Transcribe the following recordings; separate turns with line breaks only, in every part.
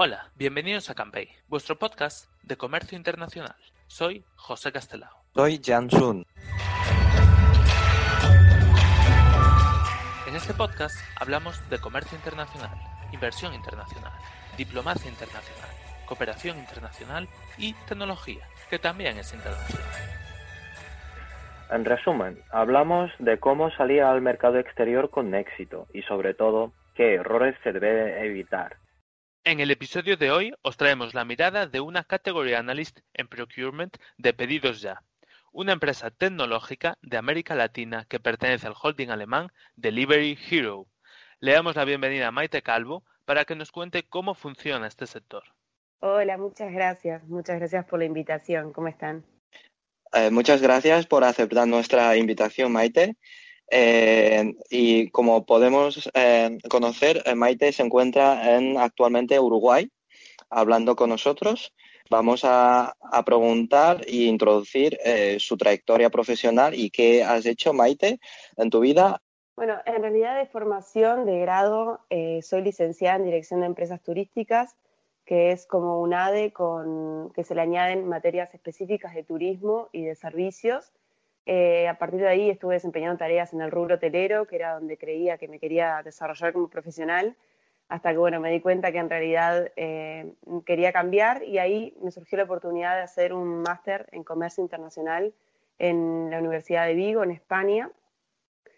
Hola, bienvenidos a Campay, vuestro podcast de comercio internacional. Soy José Castelao.
Soy Jan Sun.
En este podcast hablamos de comercio internacional, inversión internacional, diplomacia internacional, cooperación internacional y tecnología, que también es internacional.
En resumen, hablamos de cómo salir al mercado exterior con éxito y sobre todo qué errores se debe evitar.
En el episodio de hoy os traemos la mirada de una Category Analyst en Procurement de Pedidos Ya, una empresa tecnológica de América Latina que pertenece al holding alemán Delivery Hero. Le damos la bienvenida a Maite Calvo para que nos cuente cómo funciona este sector.
Hola, muchas gracias. Muchas gracias por la invitación. ¿Cómo están?
Eh, muchas gracias por aceptar nuestra invitación, Maite. Eh, y como podemos eh, conocer, eh, Maite se encuentra en actualmente Uruguay hablando con nosotros. Vamos a, a preguntar e introducir su trayectoria profesional y qué has hecho, Maite, en tu vida.
Bueno, en realidad de formación de grado soy licenciada en Dirección de Empresas Turísticas, que es como un ADE con que se le añaden materias específicas de turismo y de servicios. Eh, a partir de ahí estuve desempeñando tareas en el rubro hotelero, que era donde creía que me quería desarrollar como profesional hasta que bueno, me di cuenta que en realidad eh, quería cambiar y ahí me surgió la oportunidad de hacer un máster en comercio internacional en la Universidad de Vigo, en España,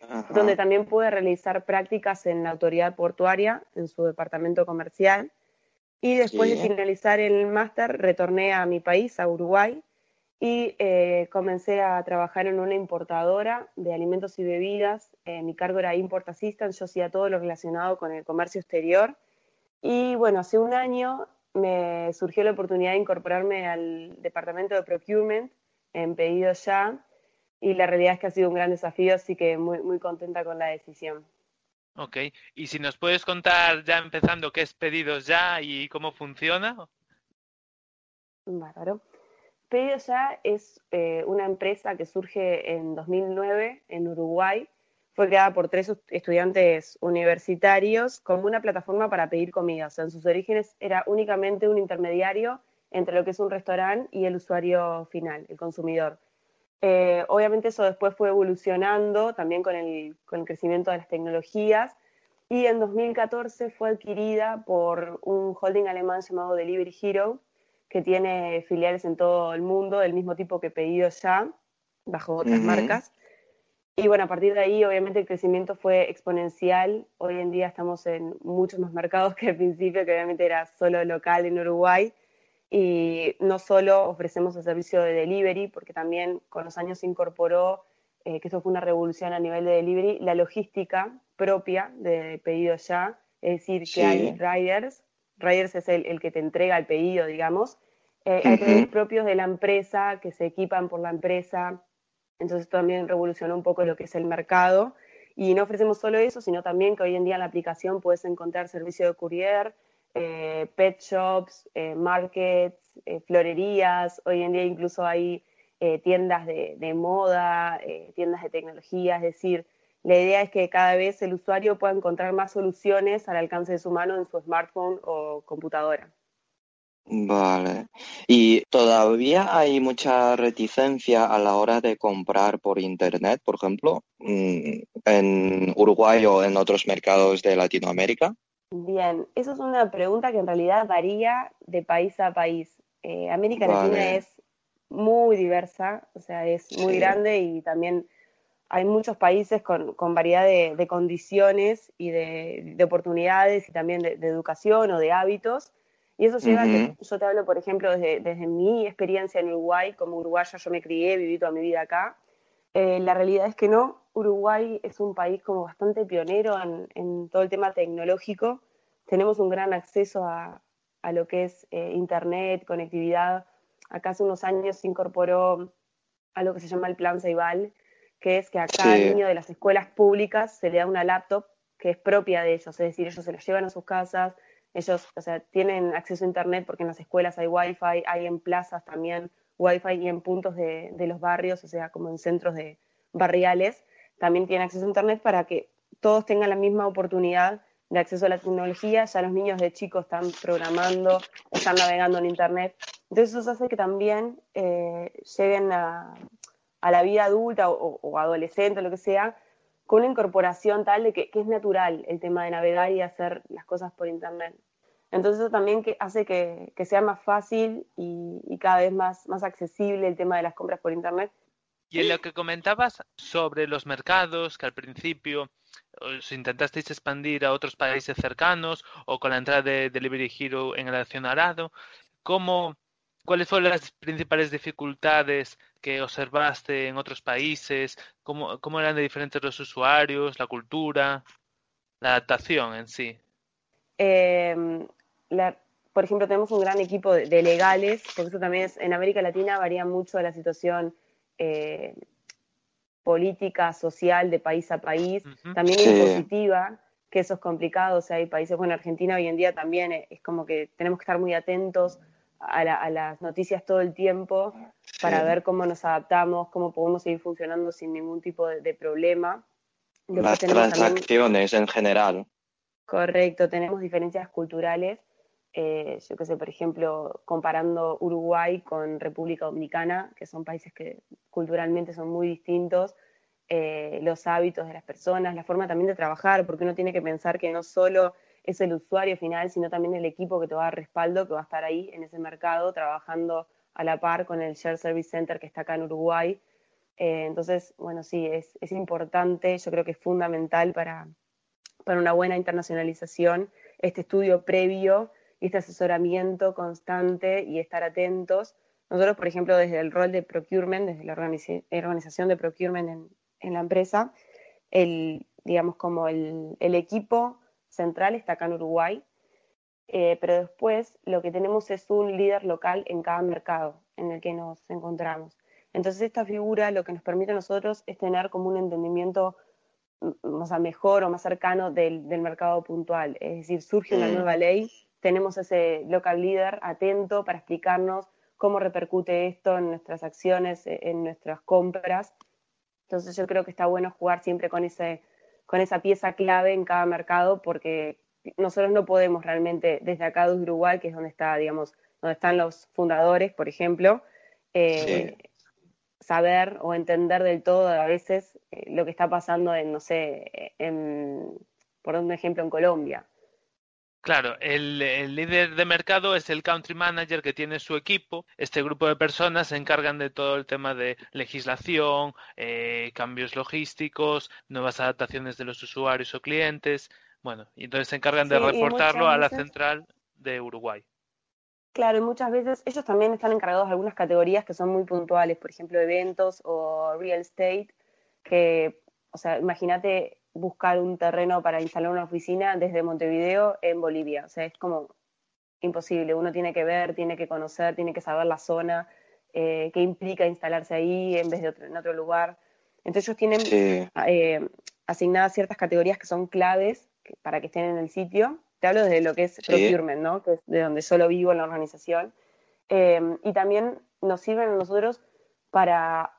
Ajá.
donde también pude realizar prácticas en la autoridad portuaria, en su departamento comercial. Y después
Sí.
de finalizar el máster, retorné a mi país, a Uruguay, y eh, comencé a trabajar en una importadora de alimentos y bebidas. Eh, mi cargo era Import Assistant, yo hacía todo lo relacionado con el comercio exterior. Y bueno, hace un año me surgió la oportunidad de incorporarme al departamento de procurement en pedido ya. Y la realidad es que ha sido un gran desafío, así que muy, muy contenta con la decisión.
Ok, y si nos puedes contar ya empezando qué es Pedidos Ya y cómo funciona.
Bárbaro. Ya es eh, una empresa que surge en 2009 en Uruguay. Fue creada por tres estudiantes universitarios como una plataforma para pedir comida. O en sus orígenes era únicamente un intermediario entre lo que es un restaurante y el usuario final, el consumidor. Eh, obviamente eso después fue evolucionando también con el, con el crecimiento de las tecnologías y en 2014 fue adquirida por un holding alemán llamado Delivery Hero, que tiene filiales en todo el mundo del mismo tipo que Pedido Ya, bajo otras
Ujú.
marcas. Y bueno, a partir de ahí, obviamente, el crecimiento fue exponencial. Hoy en día estamos en muchos más mercados que al principio, que obviamente era solo local en Uruguay. Y no solo ofrecemos el servicio de delivery, porque también con los años se incorporó, eh, que esto fue una revolución a nivel de delivery, la logística propia de pedido ya. Es decir, que
Sí.
hay riders. Riders es el, el que te entrega el pedido, digamos. Eh, hay riders propios de la empresa que se equipan por la empresa. Entonces también revolucionó un poco lo que es el mercado. Y no ofrecemos solo eso, sino también que hoy en día en la aplicación puedes encontrar servicio de courier, eh, pet shops, eh, markets, florerías. Hoy en día incluso hay tiendas de, de moda, tiendas de tecnología. Es decir, la idea es que cada vez el usuario pueda encontrar más soluciones al alcance de su mano en su smartphone o computadora.
Vale. ¿Y todavía hay mucha reticencia a la hora de comprar por internet, por ejemplo, mm, en Uruguay o en otros mercados de Latinoamérica?
Bien, eso es una pregunta que en realidad varía de país a país. Eh, América
Vale.
Latina es muy diversa, o sea, es muy
Sí.
grande y también hay muchos países con, con variedad de, de condiciones y de, de oportunidades y también de, de educación o de hábitos. Y eso lleva a que yo te hablo, por ejemplo, desde, desde mi experiencia en Uruguay, como uruguaya yo me crié, viví toda mi vida acá. Eh, la realidad es que no, Uruguay es un país como bastante pionero en, en todo el tema tecnológico. Tenemos un gran acceso a, a lo que es eh, Internet, conectividad. Acá hace unos años se incorporó a lo que se llama el Plan Ceibal, que es que a cada niño de las escuelas públicas se le da una laptop que es propia de ellos, es decir, ellos se la llevan a sus casas, ellos, o sea, tienen acceso a internet porque en las escuelas hay wifi, hay en plazas también wifi y en puntos de, de los barrios, o sea, como en centros de barriales, también tienen acceso a internet para que todos tengan la misma oportunidad de acceso a la tecnología, ya los niños de chicos están programando, están navegando en internet, entonces eso hace que también eh, lleguen a, a la vida adulta o, adolescente lo que sea, con una incorporación tal de que, es natural el tema de navegar y hacer las cosas por Internet. Entonces eso también que hace que, sea más fácil y, cada vez más, más accesible el tema de las compras por Internet.
Y en lo que comentabas sobre los mercados, que al principio os intentasteis expandir a otros países cercanos o con la entrada de Delivery Hero en el accionarado, ¿cómo, ¿cuáles fueron las principales dificultades que observaste en otros países? ¿Cómo, cómo eran de diferentes los usuarios, la cultura, la adaptación en sí?
Em, por ejemplo, tenemos un gran equipo de, legales, porque eso también es, en América Latina varía mucho la situación eh, política, social de país a país, también impositiva, que eso es complicado, o sea, hay países, bueno, Argentina hoy en día también es como que tenemos que estar muy atentos a, las noticias todo el tiempo para ver cómo nos adaptamos, cómo podemos seguir funcionando sin ningún tipo de, problema.
las transacciones en general.
Correcto, tenemos diferencias culturales. Eh, yo qué sé, por ejemplo, comparando Uruguay con República Dominicana, que son países que culturalmente son muy distintos, eh, los hábitos de las personas, la forma también de trabajar, porque uno tiene que pensar que no solo es el usuario final, sino también el equipo que te va a dar respaldo, que va a estar ahí en ese mercado trabajando a la par con el Share Service Center que está acá en Uruguay. Eh, entonces, bueno, sí, es, es, importante, yo creo que es fundamental para, para una buena internacionalización este estudio previo y este asesoramiento constante y estar atentos. Nosotros, por ejemplo, desde el rol de procurement, desde la organización de procurement en, en la empresa, el, digamos, como el, el equipo central está acá en Uruguay, eh, pero después lo que tenemos es un líder local en cada mercado en el que nos encontramos. Entonces esta figura lo que nos permite a nosotros es tener como un entendimiento mm, mejor o más cercano del, mercado puntual. Es decir, surge una mm. nueva ley, tenemos ese local leader atento para explicarnos cómo repercute esto en nuestras acciones, e, en nuestras compras. Entonces yo creo que está bueno jugar siempre con ese con esa pieza clave en cada mercado, porque nosotros no podemos realmente, desde acá de Uruguay, que es donde está, digamos, donde están los fundadores, por ejemplo, eh, saber o entender del todo a veces eh, lo que está pasando en, no sé, en, por un ejemplo, en Colombia.
Claro, el, líder de mercado es el country manager que tiene su equipo. Este grupo de personas se encargan de todo el tema de legislación, eh, cambios logísticos, nuevas adaptaciones de los usuarios o clientes. Bueno, y entonces se encargan de reportarlo a la central de Uruguay.
Claro, y muchas veces ellos también están encargados de algunas categorías que son muy puntuales, por ejemplo, eventos o real estate, que, o sea, imagínate buscar un terreno para instalar una oficina desde Montevideo en Bolivia. O sea, es como imposible. Uno tiene que ver, tiene que conocer, tiene que saber la zona, eh, qué implica instalarse ahí en vez de en otro lugar. Entonces ellos tienen eh, asignadas ciertas categorías que son claves para que estén en el sitio. Te hablo desde lo que es procurement, ¿no? Que es de donde solo vivo en la organización. Eh, y también nos sirven a nosotros para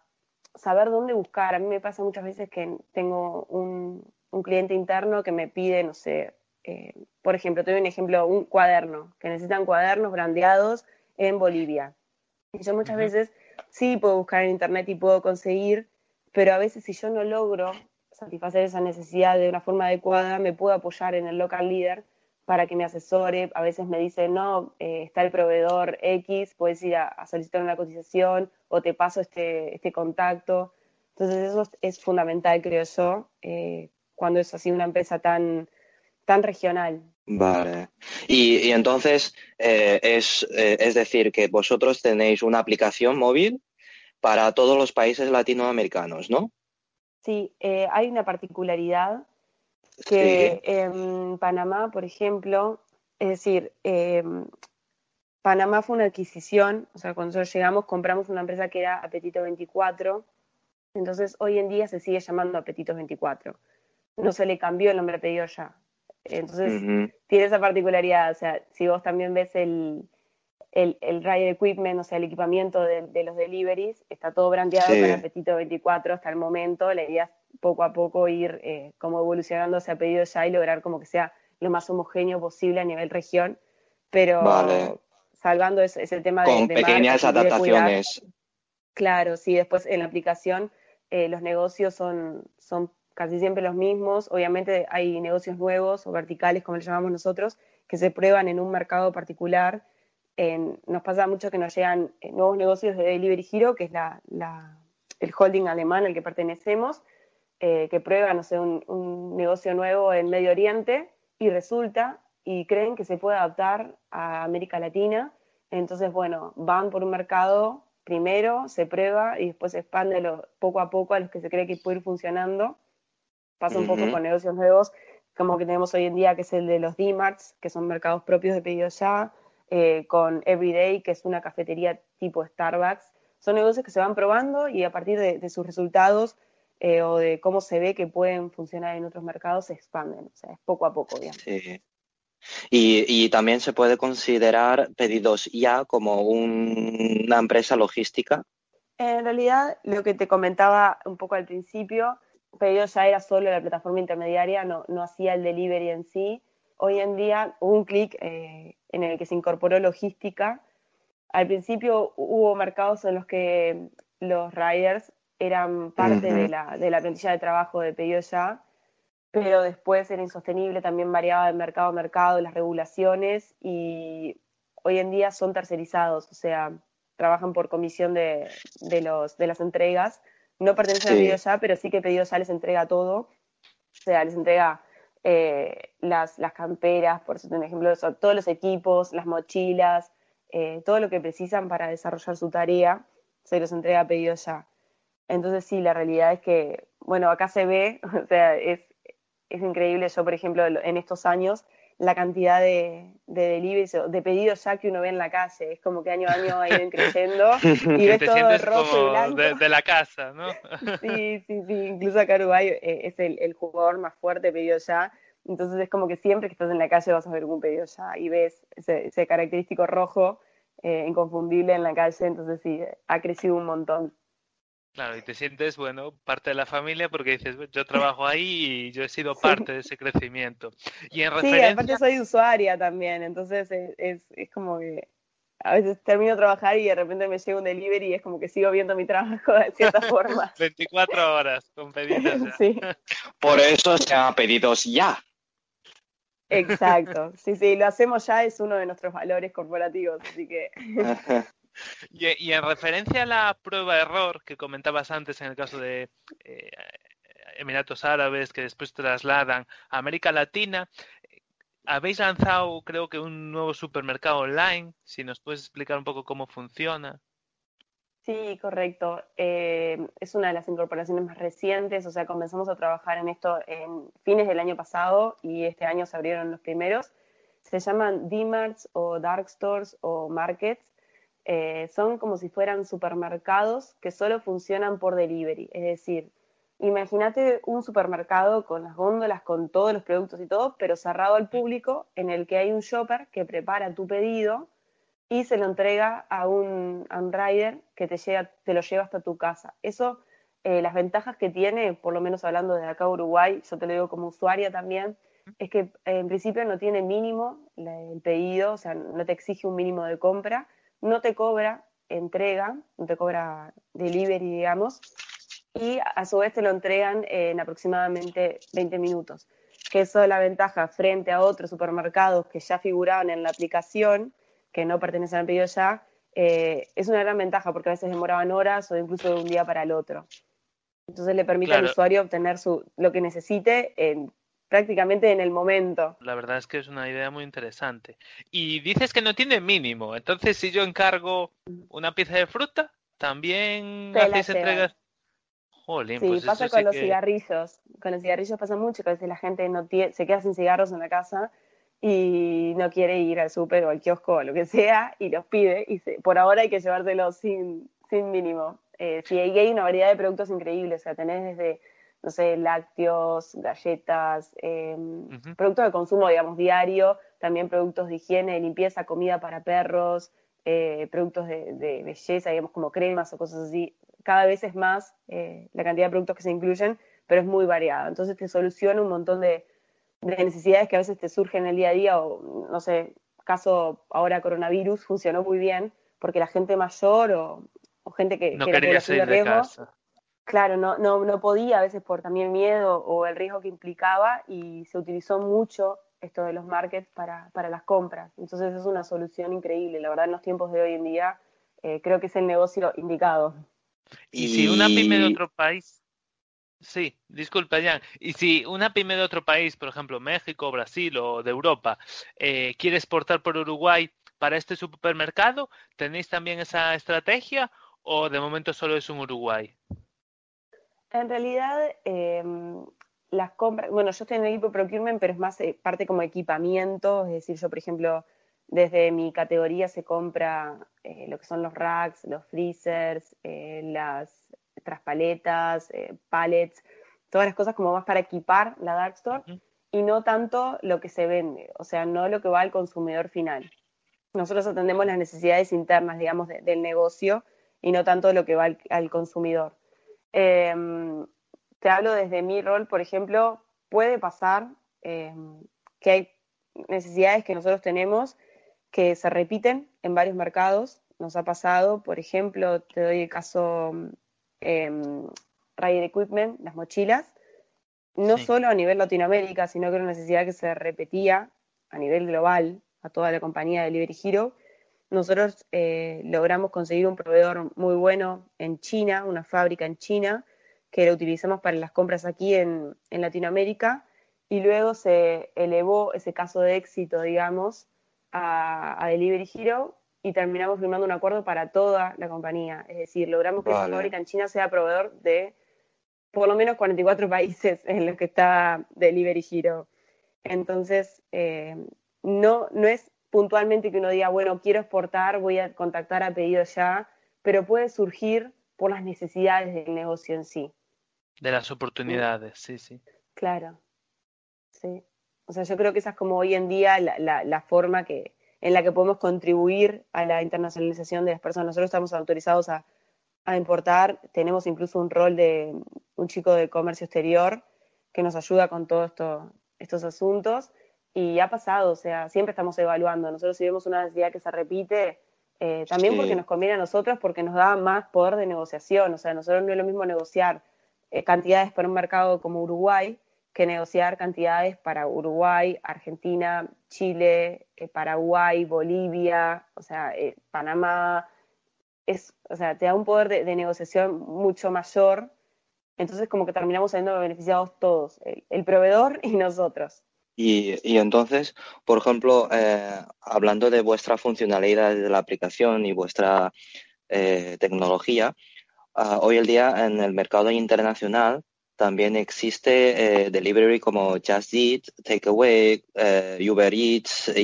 saber dónde buscar. A mí me pasa muchas veces que tengo un, cliente interno que me pide, no sé, eh, por ejemplo, te doy un ejemplo, un cuaderno, que necesitan cuadernos brandeados en Bolivia. Y yo muchas veces sí puedo buscar en internet y puedo conseguir, pero a veces si yo no logro satisfacer esa necesidad de una forma adecuada, me puedo apoyar en el local leader para que me asesore. A veces me dice, no, eh, está el proveedor X, puedes ir a, solicitar una cotización o te paso este, este contacto. Entonces eso es fundamental, creo yo, eh, cuando es así una empresa tan, tan regional.
Vale. Y, entonces, eh, es, es decir, que vosotros tenéis una aplicación móvil para todos los países latinoamericanos, ¿no?
Sí, hay una particularidad que en Panamá, por ejemplo, es decir, em, Panamá fue una adquisición, o sea, cuando nosotros llegamos compramos una empresa que era Apetito 24, entonces hoy en día se sigue llamando Apetito 24. No se le cambió el nombre a pedido ya. Entonces tiene esa particularidad, o sea, si vos también ves el, el, el rider equipment, o sea, el equipamiento de, los deliveries, está todo brandeado con Apetito 24 hasta el momento, la idea es poco a poco ir eh, como evolucionando ese pedido ya y lograr como que sea lo más homogéneo posible a nivel región, pero salvando ese, ese, tema
de... Con pequeñas adaptaciones.
claro, sí, después en la aplicación eh, los negocios son, son casi siempre los mismos, obviamente hay negocios nuevos o verticales, como le llamamos nosotros, que se prueban en un mercado particular. nos pasa mucho que nos llegan eh, nuevos negocios de Delivery Hero, que es la, el holding alemán al que pertenecemos, eh, que prueban no sé, un, negocio nuevo en Medio Oriente y resulta y creen que se puede adaptar a América Latina. Entonces, bueno, van por un mercado primero, se prueba y después se expande poco a poco a los que se cree que puede ir funcionando. Pasa un poco con negocios nuevos, como que tenemos hoy en día, que es el de los D-Marts, que son mercados propios de pedido ya, eh, con Everyday, que es una cafetería tipo Starbucks. Son negocios que se van probando y a partir de sus resultados eh, o de cómo se ve que pueden funcionar en otros mercados se expanden, o sea, es poco a poco, digamos.
Sí. Y, también se puede considerar pedidos ya como una empresa logística.
En realidad, lo que te comentaba un poco al principio, pedidos ya era solo la plataforma intermediaria, no, no hacía el delivery en sí. Hoy en día hubo un clic eh, en el que se incorporó logística. Al principio hubo mercados en los que los riders eran parte de, la, de la plantilla de trabajo de pedido ya, pero después era insostenible, también variaba de mercado a mercado las regulaciones y hoy en día son tercerizados, o sea, trabajan por comisión de, de los, de las entregas. No pertenecen a pedido ya, pero sí que pedido ya les entrega todo. O sea, les entrega eh, las, las camperas, por ejemplo, todos los equipos, las mochilas, eh, todo lo que precisan para desarrollar su tarea, se los entrega a pedido ya. Entonces sí, la realidad es que, bueno, acá se ve, o sea, es, es increíble. Yo, por ejemplo, en estos años, la cantidad de, de deliveries, de pedidos ya que uno ve en la calle. Es como que año a año ha ido creciendo y ves todo rojo y blanco.
De, la casa, ¿no?
sí, sí, sí. Incluso acá Uruguay eh, es el, el, jugador más fuerte pedido ya. Entonces es como que siempre que estás en la calle vas a ver un pedido ya y ves ese, ese característico rojo eh, inconfundible en la calle. Entonces sí, ha crecido un montón.
Claro, y te sientes, bueno, parte de la familia porque dices, yo trabajo ahí y yo he sido parte de ese crecimiento. Y en referencia...
Sí, aparte soy usuaria también, entonces es, es, como que a veces termino de trabajar y de repente me llega un delivery y es como que sigo viendo mi trabajo de cierta forma.
24 horas con pedidos ya.
Sí.
Por eso se llama pedidos ya.
Exacto, sí, sí, lo hacemos ya, es uno de nuestros valores corporativos, así que...
Y, en referencia a la prueba de error que comentabas antes en el caso de eh, Emiratos Árabes que después trasladan a América Latina, habéis lanzado creo que un nuevo supermercado online. Si nos puedes explicar un poco cómo funciona.
Sí, correcto. Eh, es una de las incorporaciones más recientes, o sea, comenzamos a trabajar en esto en fines del año pasado y este año se abrieron los primeros. Se llaman D-Marts o Dark Stores o Markets eh, son como si fueran supermercados que solo funcionan por delivery. Es decir, imagínate un supermercado con las góndolas, con todos los productos y todo, pero cerrado al público, en el que hay un shopper que prepara tu pedido y se lo entrega a un, rider que te, llega, te lo lleva hasta tu casa. Eso, eh, las ventajas que tiene, por lo menos hablando de acá Uruguay, yo te lo digo como usuaria también, es que en principio no tiene mínimo el pedido, o sea, no te exige un mínimo de compra no te cobra entrega, no te cobra delivery, digamos, y a su vez te lo entregan en aproximadamente 20 minutos. Que eso es la ventaja frente a otros supermercados que ya figuraban en la aplicación, que no pertenecen al pedido ya, eh, es una gran ventaja porque a veces demoraban horas o incluso de un día para el otro. Entonces le permite al usuario obtener su, lo que necesite en prácticamente en el momento.
La verdad es que es una idea muy interesante. Y dices que no tiene mínimo, entonces si yo encargo una pieza de fruta, también hacéis entregas.
sí, pues pasa con los cigarrillos. Con los cigarrillos pasa mucho que a veces la gente no se queda sin cigarros en la casa y no quiere ir al súper o al kiosco o lo que sea y los pide y por ahora hay que llevárselos sin, sin mínimo. Eh, sí, hay una variedad de productos increíbles, o sea, tenés desde, no sé, lácteos, galletas, em, productos de consumo, digamos, diario, también productos de higiene, de limpieza, comida para perros, eh, productos de, belleza, digamos, como cremas o cosas así. Cada vez es más eh, la cantidad de productos que se incluyen, pero es muy variada. Entonces te soluciona un montón de, necesidades que a veces te surgen en el día a día, o no sé, caso ahora coronavirus funcionó muy bien, porque la gente mayor o, gente que,
no quería salir de, riesgo, casa.
Claro, no, no, no podía a veces por también miedo o el riesgo que implicaba y se utilizó mucho esto de los markets para, para las compras. Entonces es una solución increíble. La verdad, en los tiempos de hoy en día, eh, creo que es el negocio indicado.
Y, si una pyme de otro país, sí, disculpa, Jan, y si una pyme de otro país, por ejemplo México, Brasil o de Europa, eh, quiere exportar por Uruguay para este supermercado, ¿tenéis también esa estrategia o de momento solo es un Uruguay?
En realidad, eh, las compras, bueno, yo estoy en el equipo procurement, pero es más eh, parte como equipamiento, es decir, yo, por ejemplo, desde mi categoría se compra eh, lo que son los racks, los freezers, eh, las traspaletas, pallets, todas las cosas como más para equipar la dark store y no tanto lo que se vende, o sea, no lo que va al consumidor final. Nosotros atendemos las necesidades internas, digamos, del negocio y no tanto lo que va al, al consumidor. Em, te hablo desde mi rol, por ejemplo, puede pasar eh, que hay necesidades que nosotros tenemos que se repiten en varios mercados. Nos ha pasado, por ejemplo, te doy el caso eh, Rider Equipment, las mochilas, no solo a nivel Latinoamérica, sino que era una necesidad que se repetía a nivel global a toda la compañía de Delivery Hero. Nosotros eh, logramos conseguir un proveedor muy bueno en China, una fábrica en China, que lo utilizamos para las compras aquí en, Latinoamérica y luego se elevó ese caso de éxito, digamos, a, Delivery Hero y terminamos firmando un acuerdo para toda la compañía. Es decir, logramos que esa fábrica en China sea proveedor de por lo menos 44 países en los que está Delivery Hero. Entonces, eh, no, no es puntualmente que uno diga, bueno, quiero exportar, voy a contactar a pedido ya, pero puede surgir por las necesidades del negocio en sí.
De las oportunidades, sí, sí.
Claro, sí. O sea, yo creo que esa es como hoy en día la, la, forma que, en la que podemos contribuir a la internacionalización de las personas. Nosotros estamos autorizados a, a importar, tenemos incluso un rol de un chico de comercio exterior que nos ayuda con todos esto, estos asuntos y ha pasado, o sea, siempre estamos evaluando. Nosotros si vemos una necesidad que se repite, eh, también porque nos conviene a nosotros, porque nos da más poder de negociación, o sea, nosotros no es lo mismo negociar eh, cantidades para un mercado como Uruguay que negociar cantidades para Uruguay, Argentina, Chile, eh, Paraguay, Bolivia, o sea, eh, Panamá. Es, o sea, te da un poder de, negociación mucho mayor. Entonces, como que terminamos siendo beneficiados todos, el, proveedor y nosotros.
Y, entonces, por ejemplo, hablando de vuestra funcionalidad de la aplicación y vuestra tecnología, Ah, hoy el día en el mercado internacional también existe eh, delivery como Just Eat, Takeaway, eh, Uber Eats e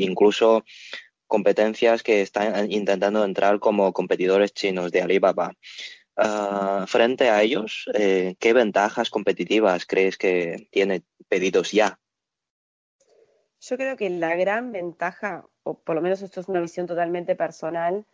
incluso competencias que están intentando entrar como competidores chinos de Alibaba. Ah, frente a ellos, eh, ¿qué ventajas competitivas crees que tiene pedidos ya?
Yo creo que la gran ventaja, o por lo menos esto es una visión totalmente personal,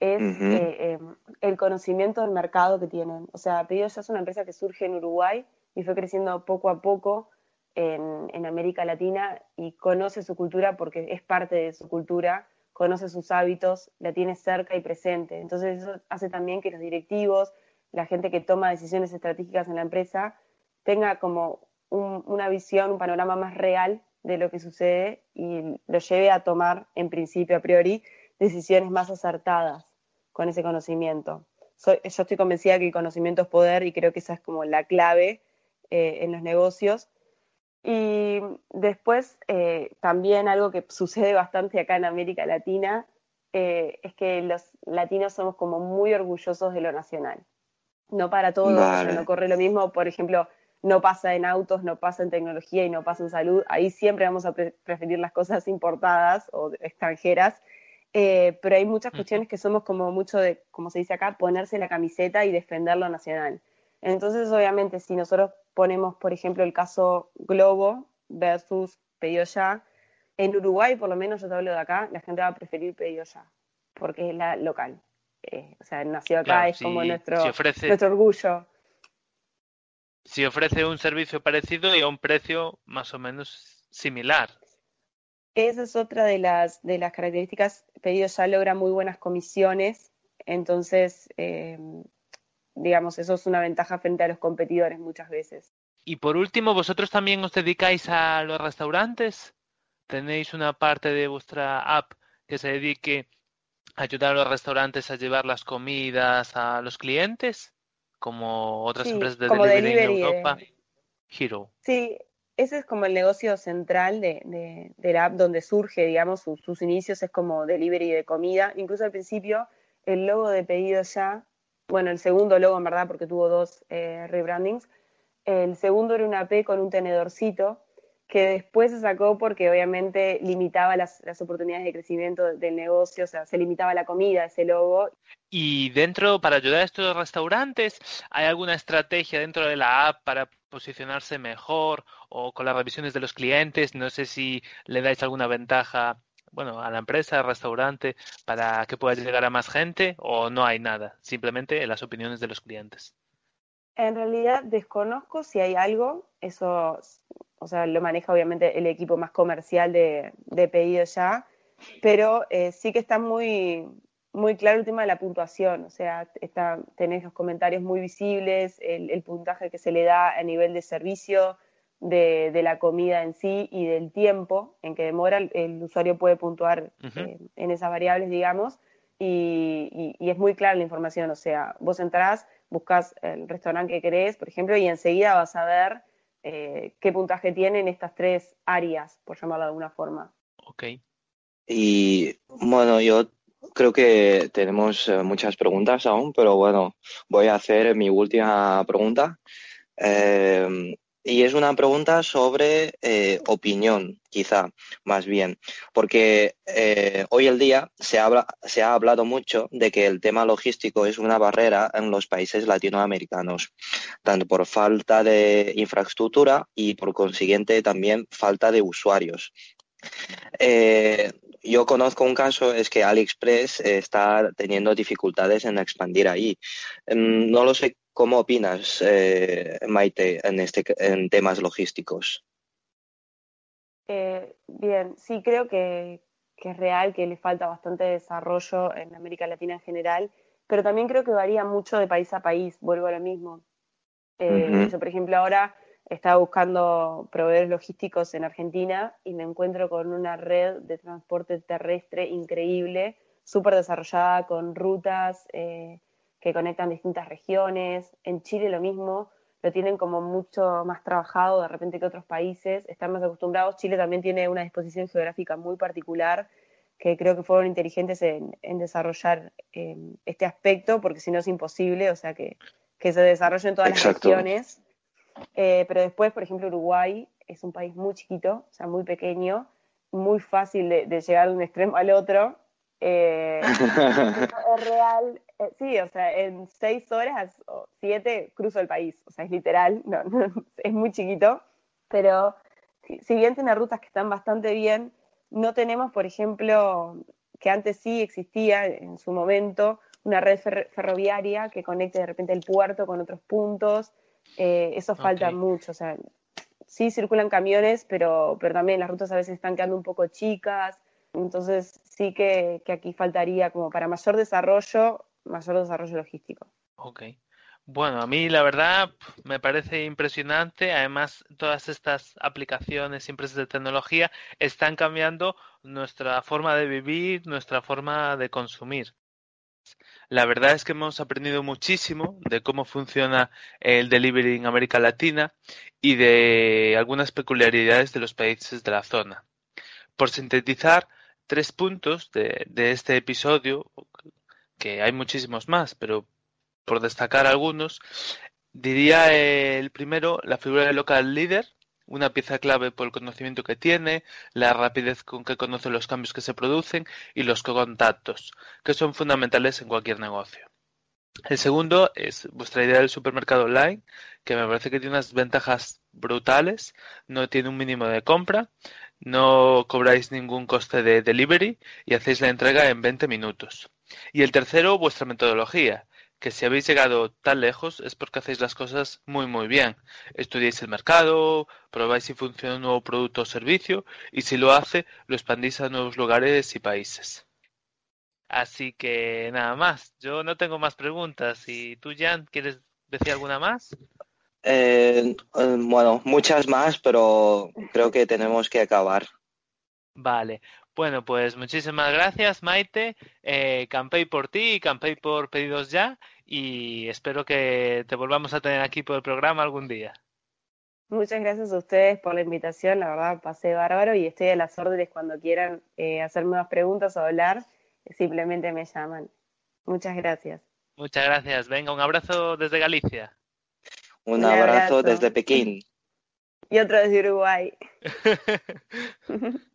es eh, em, el conocimiento del mercado que tienen. O sea, Pedidos Ya es una empresa que surge en Uruguay y fue creciendo poco a poco en, en, América Latina y conoce su cultura porque es parte de su cultura, conoce sus hábitos, la tiene cerca y presente. Entonces eso hace también que los directivos, la gente que toma decisiones estratégicas en la empresa, tenga como una visión, un panorama más real de lo que sucede y lo lleve a tomar, en principio, a priori, decisiones más acertadas con ese conocimiento. yo estoy convencida que el conocimiento es poder y creo que esa es como la clave eh, en los negocios. Y después, eh, también algo que sucede bastante acá en América Latina eh, es que los latinos somos como muy orgullosos de lo nacional. No para todos, no corre lo mismo. Por ejemplo, no pasa en autos, no pasa en tecnología y no pasa en salud. Ahí siempre vamos a preferir las cosas importadas o extranjeras. Eh, pero hay muchas cuestiones que somos como mucho de, como se dice acá, ponerse la camiseta y defender lo nacional. Entonces, obviamente, si nosotros ponemos, por ejemplo, el caso Globo versus Pedido Ya, en Uruguay, por lo menos yo te hablo de acá, la gente va a preferir Pedido Ya, porque es la local. Eh, o sea, nació acá, es como nuestro, nuestro orgullo
si ofrece un servicio parecido y a un precio más o menos similar.
Esa es otra de las, de las características. Pedido ya logra muy buenas comisiones, entonces, eh, digamos, eso es una ventaja frente a los competidores muchas veces.
Y por último, ¿vosotros también os dedicáis a los restaurantes? ¿Tenéis una parte de vuestra app que se dedique a ayudar a los restaurantes a llevar las comidas a los clientes? Como otras empresas de delivery, en Europa. Hero.
Sí, ese es como el negocio central de, de, la app donde surge, digamos, sus inicios es como delivery de comida. Incluso al principio el logo de pedido ya, bueno, el segundo logo en verdad porque tuvo dos eh, rebrandings, el segundo era una P con un tenedorcito que después se sacó porque obviamente limitaba las, oportunidades de crecimiento del negocio, o sea, se limitaba la comida, ese logo.
Y dentro, para ayudar a estos restaurantes, ¿hay alguna estrategia dentro de la app para posicionarse mejor o con las revisiones de los clientes? No sé si le dais alguna ventaja bueno, a la empresa, al restaurante, para que pueda llegar a más gente o no hay nada, simplemente las opiniones de los clientes.
En realidad desconozco si hay algo, eso o sea, lo maneja obviamente el equipo más comercial de, de pedido ya, pero eh, sí que está muy, muy claro el tema de la puntuación, o sea, está, tenés los comentarios muy visibles, el, puntaje que se le da a nivel de servicio, de, de, la comida en sí y del tiempo en que demora, el, usuario puede puntuar eh, en esas variables, digamos, y, y, es muy clara la información, o sea, vos entrás, buscas el restaurante que querés, por ejemplo, y enseguida vas a ver eh, qué puntaje tienen estas tres áreas, por llamarlo de alguna forma.
Ok.
Y bueno, yo creo que tenemos eh, muchas preguntas aún, pero bueno, voy a hacer mi última pregunta. Eh, y es una pregunta sobre eh, opinión, quizá, más bien, porque eh, hoy el día se, habla, se ha hablado mucho de que el tema logístico es una barrera en los países latinoamericanos, tanto por falta de infraestructura y por consiguiente también falta de usuarios. Eh, yo conozco un caso, es que AliExpress está teniendo dificultades en expandir ahí. Mm, no lo sé ¿Cómo opinas, eh, Maite, en, este, en temas logísticos?
Eh, bien, sí creo que, es real que le falta bastante desarrollo en América Latina en general, pero también creo que varía mucho de país a país, vuelvo a lo mismo. Eh, yo, por ejemplo, ahora estaba buscando proveedores logísticos en Argentina y me encuentro con una red de transporte terrestre increíble, súper desarrollada, con rutas que conectan distintas regiones. En Chile lo mismo, lo tienen como mucho más trabajado de repente que otros países, están más acostumbrados. Chile también tiene una disposición geográfica muy particular que creo que fueron inteligentes en, desarrollar em, este aspecto, porque si no es imposible, o sea, que, que se desarrolle en todas las regiones. Eh, pero después, por ejemplo, Uruguay es un país muy chiquito, o sea, muy pequeño, muy fácil de, de llegar de un extremo al otro, eh, es real, eh, sí, o sea, en seis horas o siete cruzo el país, o sea, es literal, no, es muy chiquito, pero si, bien tiene rutas que están bastante bien, no tenemos, por ejemplo, que antes sí existía en su momento, una red ferroviaria que conecte de repente el puerto con otros puntos, eh, eso falta mucho, o sea, sí circulan camiones, pero, pero también las rutas a veces están quedando un poco chicas, entonces sí que, aquí faltaría como para mayor desarrollo, mayor desarrollo logístico.
Ok. Bueno, a mí la verdad me parece impresionante. Además, todas estas aplicaciones y empresas de tecnología están cambiando nuestra forma de vivir, nuestra forma de consumir. La verdad es que hemos aprendido muchísimo de cómo funciona el delivery en América Latina y de algunas peculiaridades de los países de la zona. Por sintetizar, tres puntos de, este episodio, que hay muchísimos más, pero por destacar algunos, Diría el primero, la figura del local líder, una pieza clave por el conocimiento que tiene, la rapidez con que conoce los cambios que se producen y los contactos, que son fundamentales en cualquier negocio. El segundo es vuestra idea del supermercado online, que me parece que tiene unas ventajas brutales. No tiene un mínimo de compra, no cobráis ningún coste de delivery y hacéis la entrega en 20 minutos. Y el tercero, vuestra metodología, que si habéis llegado tan lejos es porque hacéis las cosas muy muy bien. Estudiáis el mercado, probáis si funciona un nuevo producto o servicio y si lo hace, lo expandís a nuevos lugares y países. Así que nada más, yo no tengo más preguntas. ¿Y tú, Jan, quieres decir alguna más?
Eh, eh, bueno, muchas más, pero creo que tenemos que acabar.
Vale, bueno, pues muchísimas gracias, Maite. Eh, campé por ti y campé por pedidos ya. Y espero que te volvamos a tener aquí por el programa algún día.
Muchas gracias a ustedes por la invitación. La verdad, pasé bárbaro y estoy a las órdenes cuando quieran eh, hacerme más preguntas o hablar. Simplemente me llaman. Muchas gracias.
Muchas gracias. Venga, un abrazo desde Galicia.
Un, abrazo desde Pekín.
Y otro desde Uruguay.